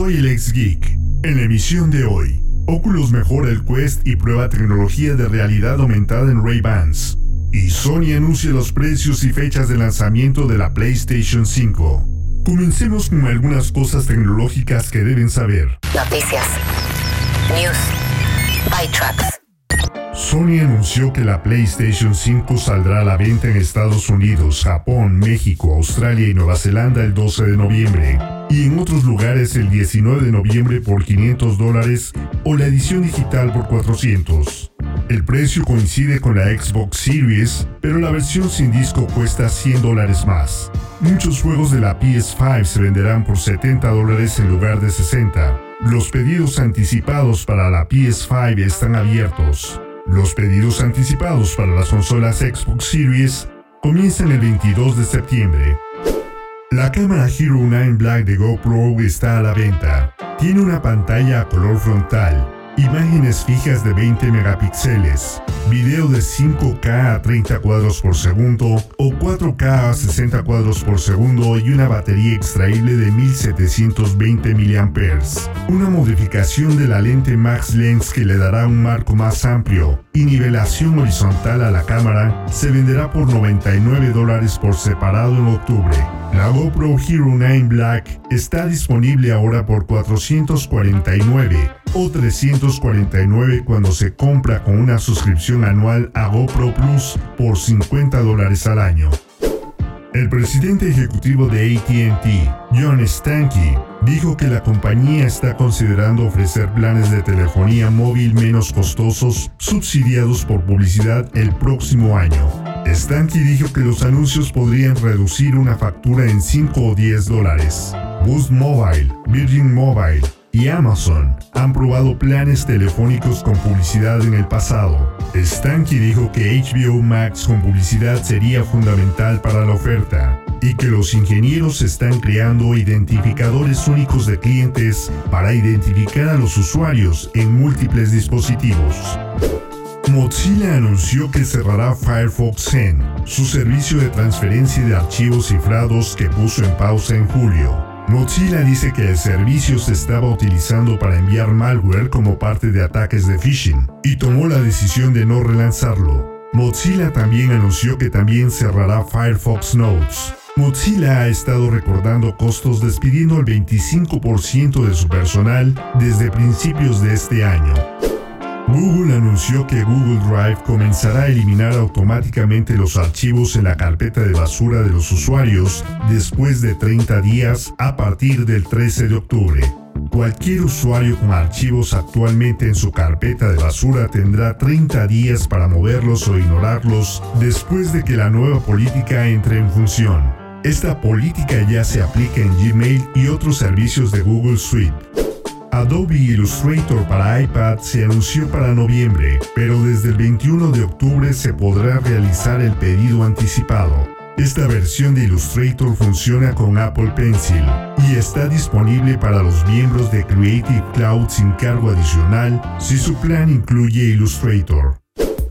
Soy el ex geek. En la emisión de hoy, Oculus mejora el Quest y prueba tecnología de realidad aumentada en Ray-Bans. Y Sony anuncia los precios y fechas de lanzamiento de la PlayStation 5. Comencemos con algunas cosas tecnológicas que deben saber. Noticias. News. ByTrax. Sony anunció que la PlayStation 5 saldrá a la venta en Estados Unidos, Japón, México, Australia y Nueva Zelanda el 12 de noviembre, y en otros lugares el 19 de noviembre por 500 dólares o la edición digital por 400. El precio coincide con la Xbox Series, pero la versión sin disco cuesta 100 dólares más. Muchos juegos de la PS5 se venderán por 70 dólares en lugar de 60. Los pedidos anticipados para la PS5 están abiertos. Los pedidos anticipados para las consolas Xbox Series comienzan el 22 de septiembre. La cámara Hero 9 Black de GoPro está a la venta. Tiene una pantalla a color frontal, imágenes fijas de 20 megapíxeles, video de 5K a 30 cuadros por segundo o 4K a 60 cuadros por segundo y una batería extraíble de 1720 mAh. Una modificación de la lente Max Lens que le dará un marco más amplio y nivelación horizontal a la cámara se venderá por 99 dólares por separado en octubre. La GoPro Hero 9 Black está disponible ahora por 449 o 349 cuando se compra con una suscripción anual a GoPro Plus por 50 dólares al año. El presidente ejecutivo de ATT, John Stankey, dijo que la compañía está considerando ofrecer planes de telefonía móvil menos costosos subsidiados por publicidad el próximo año. Stankey dijo que los anuncios podrían reducir una factura en 5 o 10 dólares. Boost Mobile, Virgin Mobile, y Amazon han probado planes telefónicos con publicidad en el pasado. Stanky dijo que HBO Max con publicidad sería fundamental para la oferta y que los ingenieros están creando identificadores únicos de clientes para identificar a los usuarios en múltiples dispositivos. Mozilla anunció que cerrará Firefox Zen, su servicio de transferencia de archivos cifrados que puso en pausa en julio. Mozilla dice que el servicio se estaba utilizando para enviar malware como parte de ataques de phishing y tomó la decisión de no relanzarlo. Mozilla también anunció que también cerrará Firefox Notes. Mozilla ha estado recordando costos despidiendo al 25% de su personal desde principios de este año. Google anunció que Google Drive comenzará a eliminar automáticamente los archivos en la carpeta de basura de los usuarios después de 30 días a partir del 13 de octubre. Cualquier usuario con archivos actualmente en su carpeta de basura tendrá 30 días para moverlos o ignorarlos después de que la nueva política entre en función. Esta política ya se aplica en Gmail y otros servicios de Google Suite. Adobe Illustrator para iPad se anunció para noviembre, pero desde el 21 de octubre se podrá realizar el pedido anticipado. Esta versión de Illustrator funciona con Apple Pencil y está disponible para los miembros de Creative Cloud sin cargo adicional si su plan incluye Illustrator.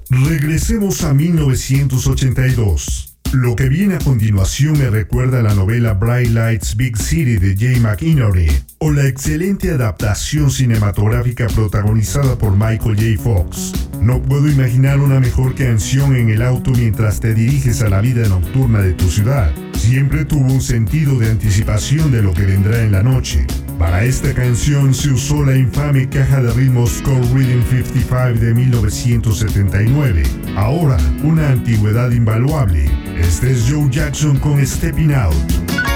Regresemos a 1982. Lo que viene a continuación me recuerda la novela Bright Lights Big City de Jay McInerney o la excelente adaptación cinematográfica protagonizada por Michael J. Fox. No puedo imaginar una mejor canción en el auto mientras te diriges a la vida nocturna de tu ciudad. Siempre tuvo un sentido de anticipación de lo que vendrá en la noche. Para esta canción se usó la infame caja de ritmos Call Rhythm 55 de 1979. Ahora, una antigüedad invaluable. Este es Joe Jackson con Stepping Out.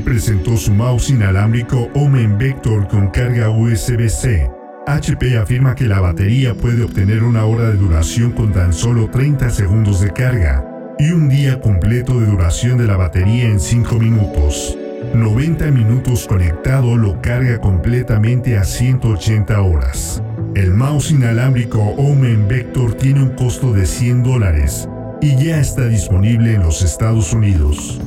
Presentó su mouse inalámbrico Omen Vector con carga USB-C. HP afirma que la batería puede obtener una hora de duración con tan solo 30 segundos de carga y un día completo de duración de la batería en 5 minutos. 90 minutos conectado lo carga completamente a 180 horas. El mouse inalámbrico Omen Vector tiene un costo de 100 dólares y ya está disponible en los Estados Unidos.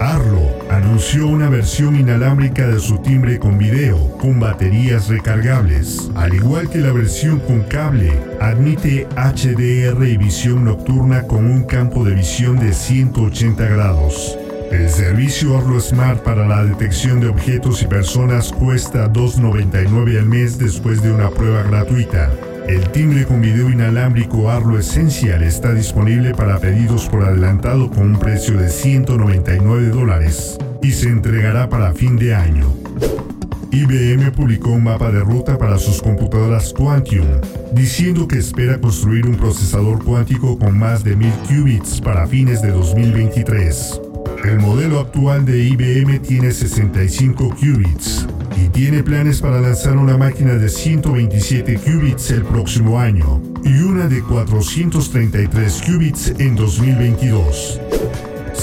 Arlo anunció una versión inalámbrica de su timbre con video, con baterías recargables. Al igual que la versión con cable, admite HDR y visión nocturna con un campo de visión de 180 grados. El servicio Arlo Smart para la detección de objetos y personas cuesta $2.99 al mes después de una prueba gratuita. El timbre con video inalámbrico Arlo Essential está disponible para pedidos por adelantado con un precio de 199 dólares y se entregará para fin de año. IBM publicó un mapa de ruta para sus computadoras Quantium, diciendo que espera construir un procesador cuántico con más de 1000 qubits para fines de 2023. El modelo actual de IBM tiene 65 qubits y tiene planes para lanzar una máquina de 127 qubits el próximo año y una de 433 qubits en 2022.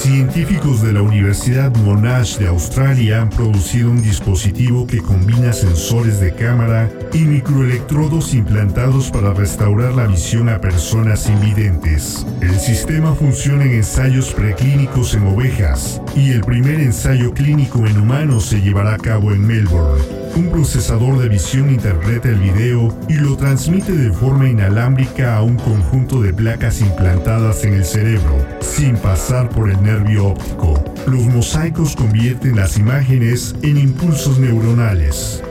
Científicos de la Universidad Monash de Australia han producido un dispositivo que combina sensores de cámara y microelectrodos implantados para restaurar la visión a personas invidentes. El sistema funciona en ensayos preclínicos en ovejas y el primer ensayo clínico en humanos se llevará a cabo en Melbourne. Un procesador de visión interpreta el video y lo transmite de forma inalámbrica a un conjunto de placas implantadas en el cerebro, sin pasar por el nervio óptico. Los mosaicos convierten las imágenes en impulsos neuronales.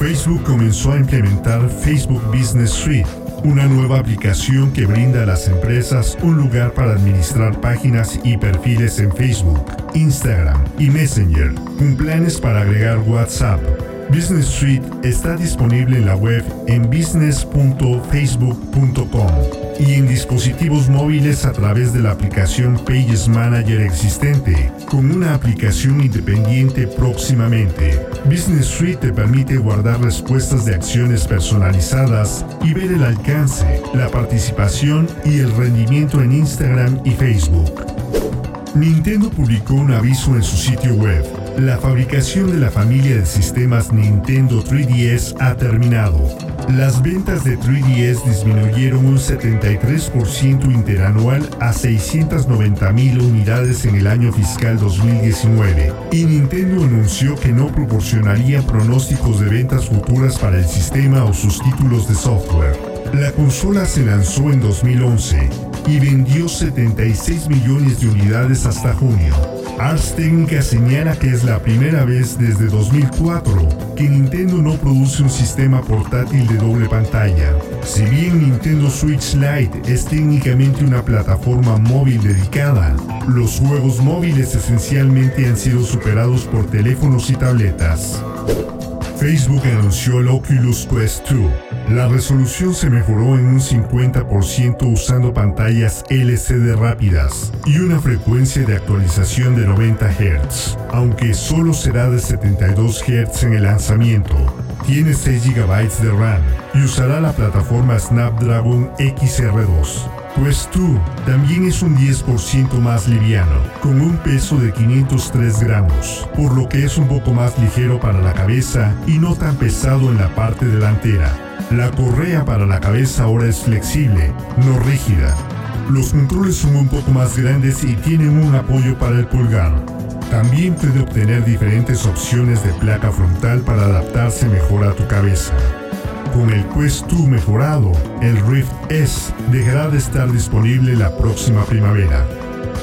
Facebook comenzó a implementar Facebook Business Suite, una nueva aplicación que brinda a las empresas un lugar para administrar páginas y perfiles en Facebook, Instagram y Messenger, con planes para agregar WhatsApp. Business Suite está disponible en la web en business.facebook.com y en dispositivos móviles a través de la aplicación Pages Manager existente, con una aplicación independiente próximamente. Business Suite te permite guardar respuestas de acciones personalizadas y ver el alcance, la participación y el rendimiento en Instagram y Facebook. Nintendo publicó un aviso en su sitio web. La fabricación de la familia de sistemas Nintendo 3DS ha terminado. Las ventas de 3DS disminuyeron un 73% interanual a 690.000 unidades en el año fiscal 2019 y Nintendo anunció que no proporcionaría pronósticos de ventas futuras para el sistema o sus títulos de software. La consola se lanzó en 2011 y vendió 76 millones de unidades hasta junio. Ars Technica señala que es la primera vez desde 2004 que Nintendo no produce un sistema portátil de doble pantalla. Si bien Nintendo Switch Lite es técnicamente una plataforma móvil dedicada, los juegos móviles esencialmente han sido superados por teléfonos y tabletas. Facebook anunció el Oculus Quest 2. La resolución se mejoró en un 50% usando pantallas LCD rápidas y una frecuencia de actualización de 90 Hz, aunque solo será de 72 Hz en el lanzamiento. Tiene 6 GB de RAM y usará la plataforma Snapdragon XR2. Quest 2 también es un 10% más liviano, con un peso de 503 gramos, por lo que es un poco más ligero para la cabeza y no tan pesado en la parte delantera. La correa para la cabeza ahora es flexible, no rígida. Los controles son un poco más grandes y tienen un apoyo para el pulgar. También puede obtener diferentes opciones de placa frontal para adaptarse mejor a tu cabeza. Con el Quest 2 mejorado, el Rift S dejará de estar disponible la próxima primavera.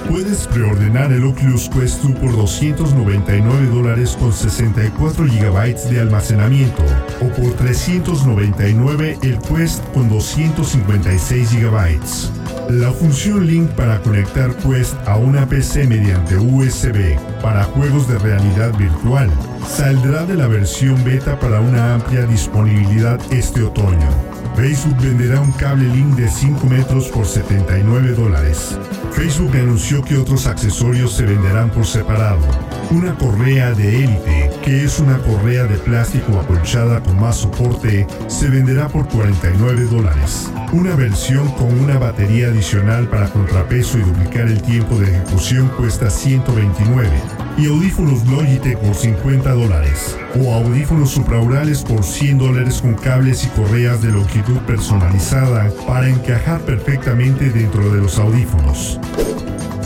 Puedes preordenar el Oculus Quest 2 por 299 dólares con 64 GB de almacenamiento o por 399 el Quest con 256 GB. La función Link para conectar Quest a una PC mediante USB para juegos de realidad virtual saldrá de la versión beta para una amplia disponibilidad este otoño. Facebook venderá un cable link de 5 metros por 79 dólares. Facebook anunció que otros accesorios se venderán por separado. Una correa de élite, que es una correa de plástico acolchada con más soporte, se venderá por 49 dólares. Una versión con una batería adicional para contrapeso y duplicar el tiempo de ejecución cuesta 129 y audífonos Logitech por 50 dólares o audífonos supraurales por 100 dólares con cables y correas de longitud personalizada para encajar perfectamente dentro de los audífonos.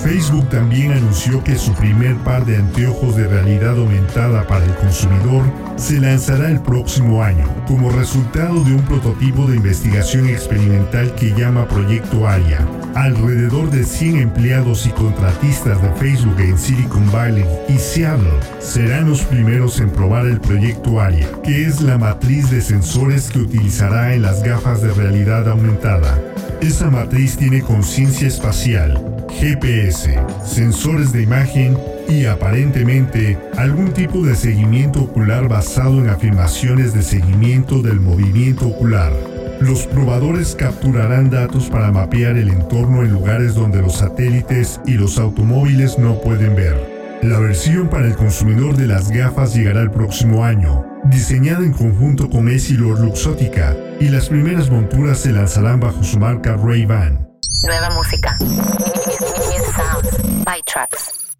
Facebook también anunció que su primer par de anteojos de realidad aumentada para el consumidor se lanzará el próximo año, como resultado de un prototipo de investigación experimental que llama Proyecto ARIA. Alrededor de 100 empleados y contratistas de Facebook en Silicon Valley y Seattle serán los primeros en probar el proyecto ARIA, que es la matriz de sensores que utilizará en las gafas de realidad aumentada. Esa matriz tiene conciencia espacial, GPS, sensores de imagen y aparentemente algún tipo de seguimiento ocular basado en afirmaciones de seguimiento del movimiento ocular. Los probadores capturarán datos para mapear el entorno en lugares donde los satélites y los automóviles no pueden ver. La versión para el consumidor de las gafas llegará el próximo año, diseñada en conjunto con Essilor Luxótica, y las primeras monturas se lanzarán bajo su marca Ray-Ban. Nueva música. New sounds. By Tracks.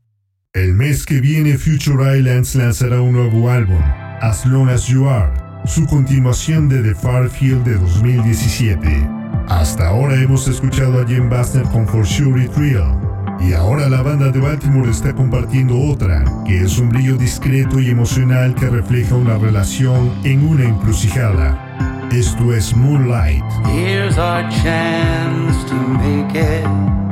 El mes que viene Future Islands lanzará un nuevo álbum, As Long As You Are, su continuación de The Far Field de 2017. Hasta ahora hemos escuchado a Jim Bastner con For Sure It Real, y ahora la banda de Baltimore está compartiendo otra, que es un brillo discreto y emocional que refleja una relación en una encrucijada. Esto es Moonlight. Here's our chance to make it.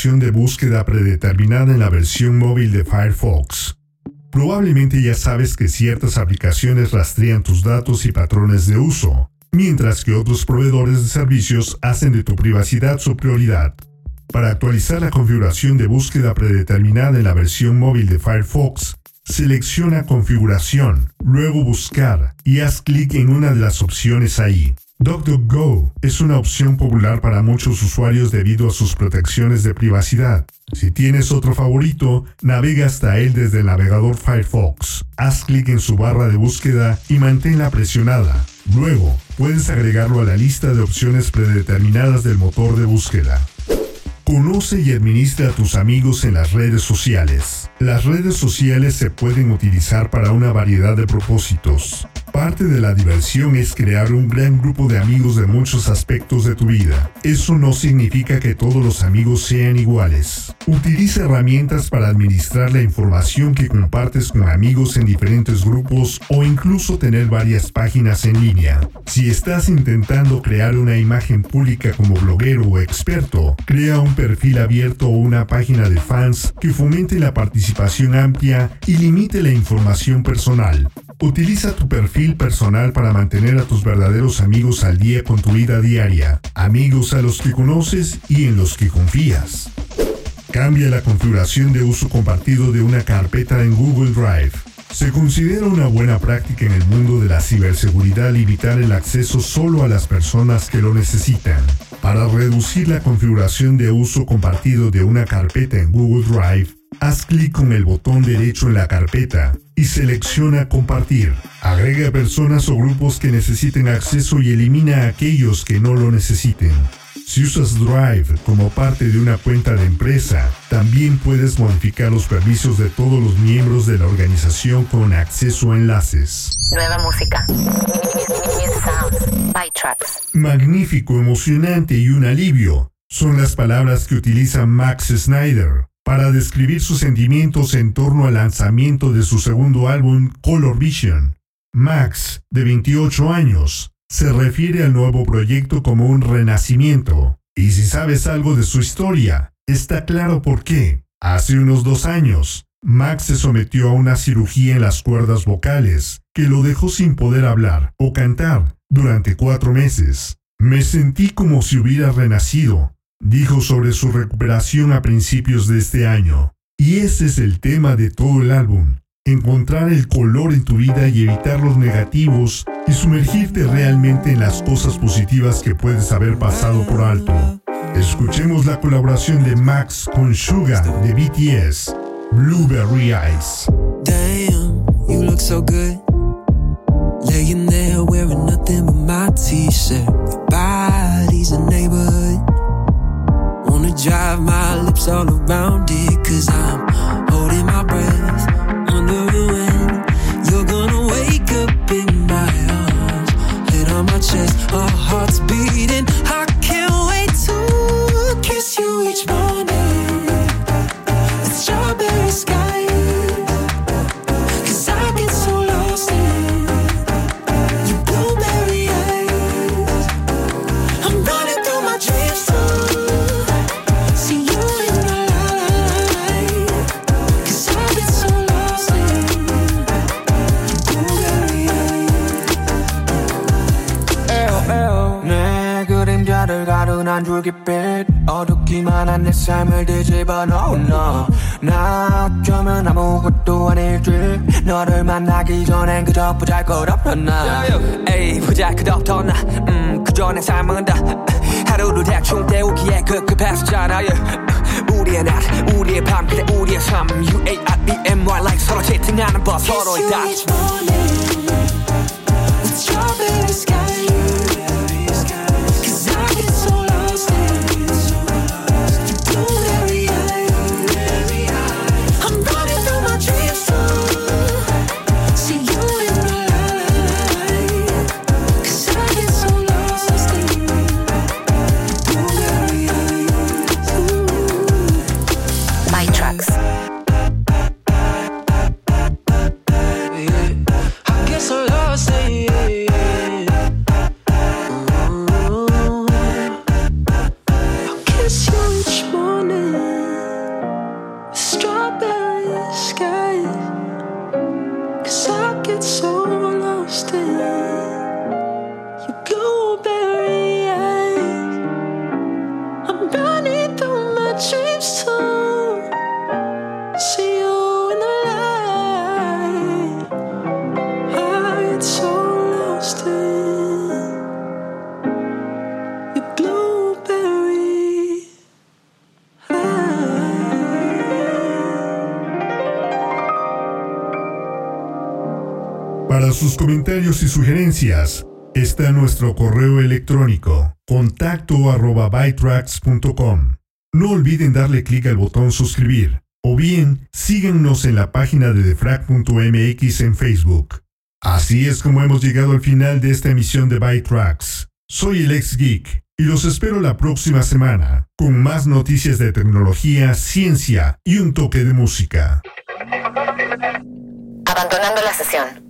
De búsqueda predeterminada en la versión móvil de Firefox. Probablemente ya sabes que ciertas aplicaciones rastrean tus datos y patrones de uso, mientras que otros proveedores de servicios hacen de tu privacidad su prioridad. Para actualizar la configuración de búsqueda predeterminada en la versión móvil de Firefox, selecciona Configuración, luego Buscar y haz clic en una de las opciones ahí. DuckDuckGo es una opción popular para muchos usuarios debido a sus protecciones de privacidad. Si tienes otro favorito, navega hasta él desde el navegador Firefox. Haz clic en su barra de búsqueda y manténla presionada. Luego, puedes agregarlo a la lista de opciones predeterminadas del motor de búsqueda. Conoce y administra a tus amigos en las redes sociales. Las redes sociales se pueden utilizar para una variedad de propósitos. Parte de la diversión es crear un gran grupo de amigos de muchos aspectos de tu vida. Eso no significa que todos los amigos sean iguales. Utiliza herramientas para administrar la información que compartes con amigos en diferentes grupos o incluso tener varias páginas en línea. Si estás intentando crear una imagen pública como bloguero o experto, crea un perfil abierto o una página de fans que fomente la participación amplia y limite la información personal. Utiliza tu perfil personal para mantener a tus verdaderos amigos al día con tu vida diaria, amigos a los que conoces y en los que confías. Cambia la configuración de uso compartido de una carpeta en Google Drive. Se considera una buena práctica en el mundo de la ciberseguridad limitar el acceso solo a las personas que lo necesitan. Para reducir la configuración de uso compartido de una carpeta en Google Drive, haz clic con el botón derecho en la carpeta y selecciona Compartir. Agrega personas o grupos que necesiten acceso y elimina a aquellos que no lo necesiten. Si usas Drive como parte de una cuenta de empresa, también puedes modificar los permisos de todos los miembros de la organización con acceso a enlaces. Nueva música. Magnífico, emocionante y un alivio son las palabras que utiliza Max Snyder para describir sus sentimientos en torno al lanzamiento de su segundo álbum Color Vision. Max, de 28 años, se refiere al nuevo proyecto como un renacimiento. Y si sabes algo de su historia, está claro por qué. Hace unos dos años, Max se sometió a una cirugía en las cuerdas vocales que lo dejó sin poder hablar o cantar durante cuatro meses. Me sentí como si hubiera renacido, dijo sobre su recuperación a principios de este año. Y ese es el tema de todo el álbum, encontrar el color en tu vida y evitar los negativos y sumergirte realmente en las cosas positivas que puedes haber pasado por alto. Escuchemos la colaboración de Max con Suga de BTS, Blueberry Eyes. Damn, you look so good. Laying there wearing nothing but my t-shirt. A. Drive my lips all around it, cause I'm holding my breath, 가둔한 줄깃빛 어둡기만 한 내 삶을 뒤집어 놓은 너나 어쩌면 아무것도 아닐지 너를 만나기 전엔 그저 보잘것없던 나. 에이 보잘것없던 나. 음, 그저 내 삶은 다 하루를 대충 때우기에 급급했었잖아 yeah. 우리의 낮 우리의 밤 그래 우리의 삶. U-A-R-B-M-Y like 서로 채팅하는 법 서로의 다 Strawberry sky Para sus comentarios y sugerencias, está nuestro correo electrónico contacto arroba No olviden darle clic al botón suscribir o bien síguenos en la página de defrag.mx en Facebook. Así es como hemos llegado al final de esta emisión de Byte Tracks. Soy el ex geek y los espero la próxima semana con más noticias de tecnología, ciencia y un toque de música. Abandonando la sesión.